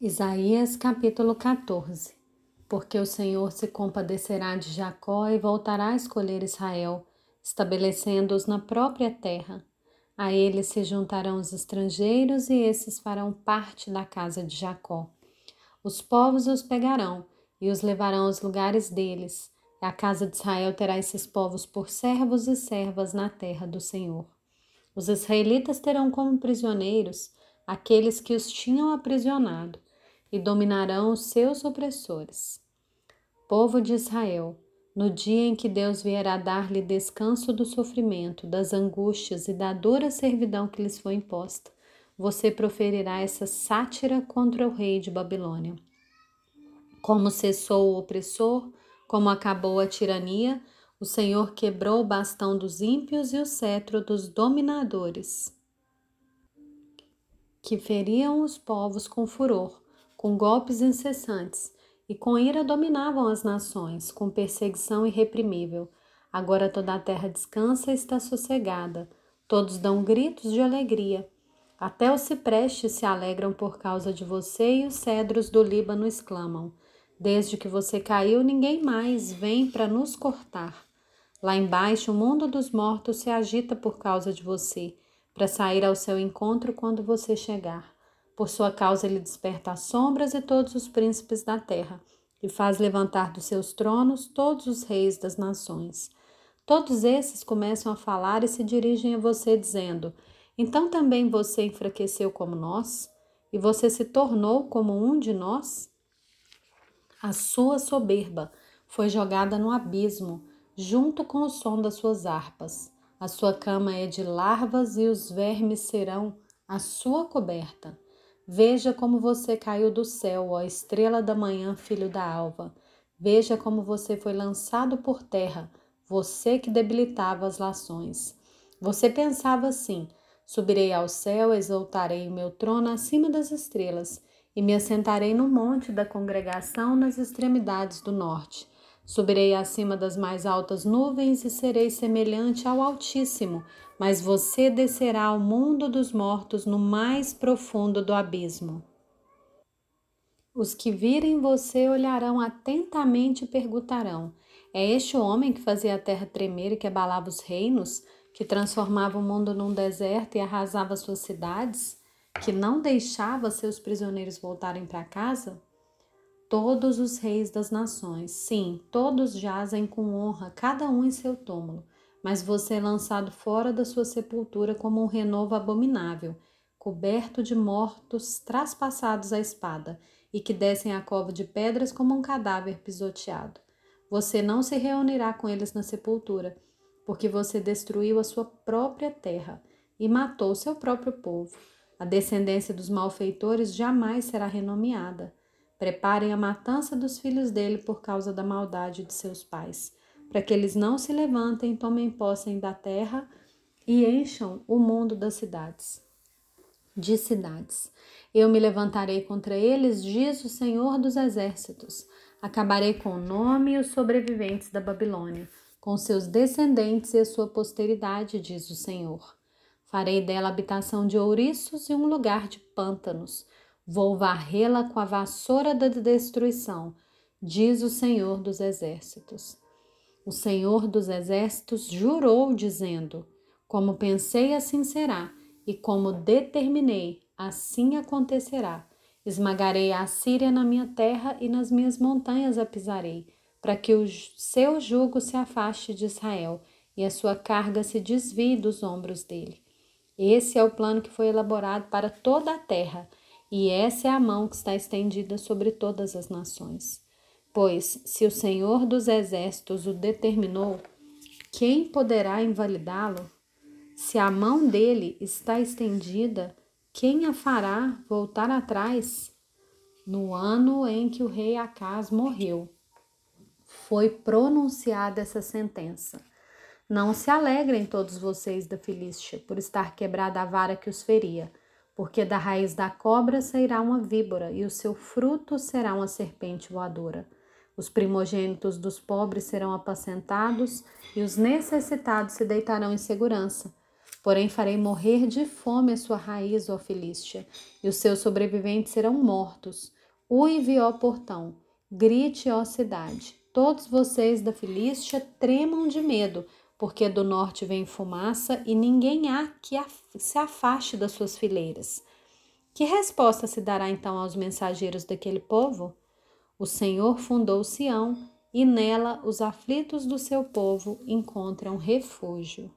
Isaías capítulo 14 Porque o Senhor se compadecerá de Jacó e voltará a escolher Israel, estabelecendo-os na própria terra. A eles se juntarão os estrangeiros e esses farão parte da casa de Jacó. Os povos os pegarão e os levarão aos lugares deles, e a casa de Israel terá esses povos por servos e servas na terra do Senhor. Os israelitas terão como prisioneiros aqueles que os tinham aprisionado, e dominarão os seus opressores. Povo de Israel, no dia em que Deus vier a dar-lhe descanso do sofrimento, das angústias e da dura servidão que lhes foi imposta, você proferirá essa sátira contra o rei de Babilônia. Como cessou o opressor, como acabou a tirania, o Senhor quebrou o bastão dos ímpios e o cetro dos dominadores, que feriam os povos com furor, com golpes incessantes, e com ira dominavam as nações, com perseguição irreprimível. Agora toda a terra descansa e está sossegada, todos dão gritos de alegria. Até os ciprestes se alegram por causa de você e os cedros do Líbano exclamam: Desde que você caiu, ninguém mais vem para nos cortar. Lá embaixo, o mundo dos mortos se agita por causa de você, para sair ao seu encontro quando você chegar. Por sua causa, ele desperta as sombras e todos os príncipes da terra, e faz levantar dos seus tronos todos os reis das nações. Todos esses começam a falar e se dirigem a você, dizendo: Então também você enfraqueceu como nós? E você se tornou como um de nós? A sua soberba foi jogada no abismo junto com o som das suas harpas. A sua cama é de larvas e os vermes serão a sua coberta. Veja como você caiu do céu, ó estrela da manhã, filho da alva. Veja como você foi lançado por terra, você que debilitava as lações. Você pensava assim: subirei ao céu, exaltarei o meu trono acima das estrelas e me assentarei no monte da congregação nas extremidades do norte. Subirei acima das mais altas nuvens e serei semelhante ao Altíssimo, mas você descerá ao mundo dos mortos no mais profundo do abismo. Os que virem você olharão atentamente e perguntarão: É este o homem que fazia a terra tremer e que abalava os reinos, que transformava o mundo num deserto e arrasava suas cidades, que não deixava seus prisioneiros voltarem para casa? Todos os reis das nações. Sim, todos jazem com honra, cada um em seu túmulo. Mas você é lançado fora da sua sepultura como um renovo abominável, coberto de mortos traspassados à espada, e que descem a cova de pedras como um cadáver pisoteado. Você não se reunirá com eles na sepultura, porque você destruiu a sua própria terra e matou seu próprio povo. A descendência dos malfeitores jamais será renomeada. Preparem a matança dos filhos dele por causa da maldade de seus pais, para que eles não se levantem, tomem posse da terra e encham o mundo das cidades. De cidades. Eu me levantarei contra eles, diz o Senhor dos Exércitos. Acabarei com o nome e os sobreviventes da Babilônia, com seus descendentes e a sua posteridade, diz o Senhor. Farei dela habitação de ouriços e um lugar de pântanos Vou varrê-la com a vassoura da destruição, diz o Senhor dos Exércitos. O Senhor dos Exércitos jurou, dizendo: Como pensei, assim será, e como determinei, assim acontecerá. Esmagarei a Síria na minha terra e nas minhas montanhas a pisarei, para que o seu jugo se afaste de Israel e a sua carga se desvie dos ombros dele. Esse é o plano que foi elaborado para toda a terra e essa é a mão que está estendida sobre todas as nações. Pois, se o Senhor dos Exércitos o determinou, quem poderá invalidá-lo? Se a mão dele está estendida, quem a fará voltar atrás? No ano em que o rei Acas morreu, foi pronunciada essa sentença. Não se alegrem todos vocês da Filístia por estar quebrada a vara que os feria porque da raiz da cobra sairá uma víbora, e o seu fruto será uma serpente voadora. Os primogênitos dos pobres serão apacentados, e os necessitados se deitarão em segurança. Porém, farei morrer de fome a sua raiz, ó Filístia, e os seus sobreviventes serão mortos. Uive, ó portão, grite, ó cidade. Todos vocês da Filístia tremam de medo, porque do norte vem fumaça e ninguém há que se afaste das suas fileiras. Que resposta se dará então aos mensageiros daquele povo? O Senhor fundou Sião e nela os aflitos do seu povo encontram refúgio.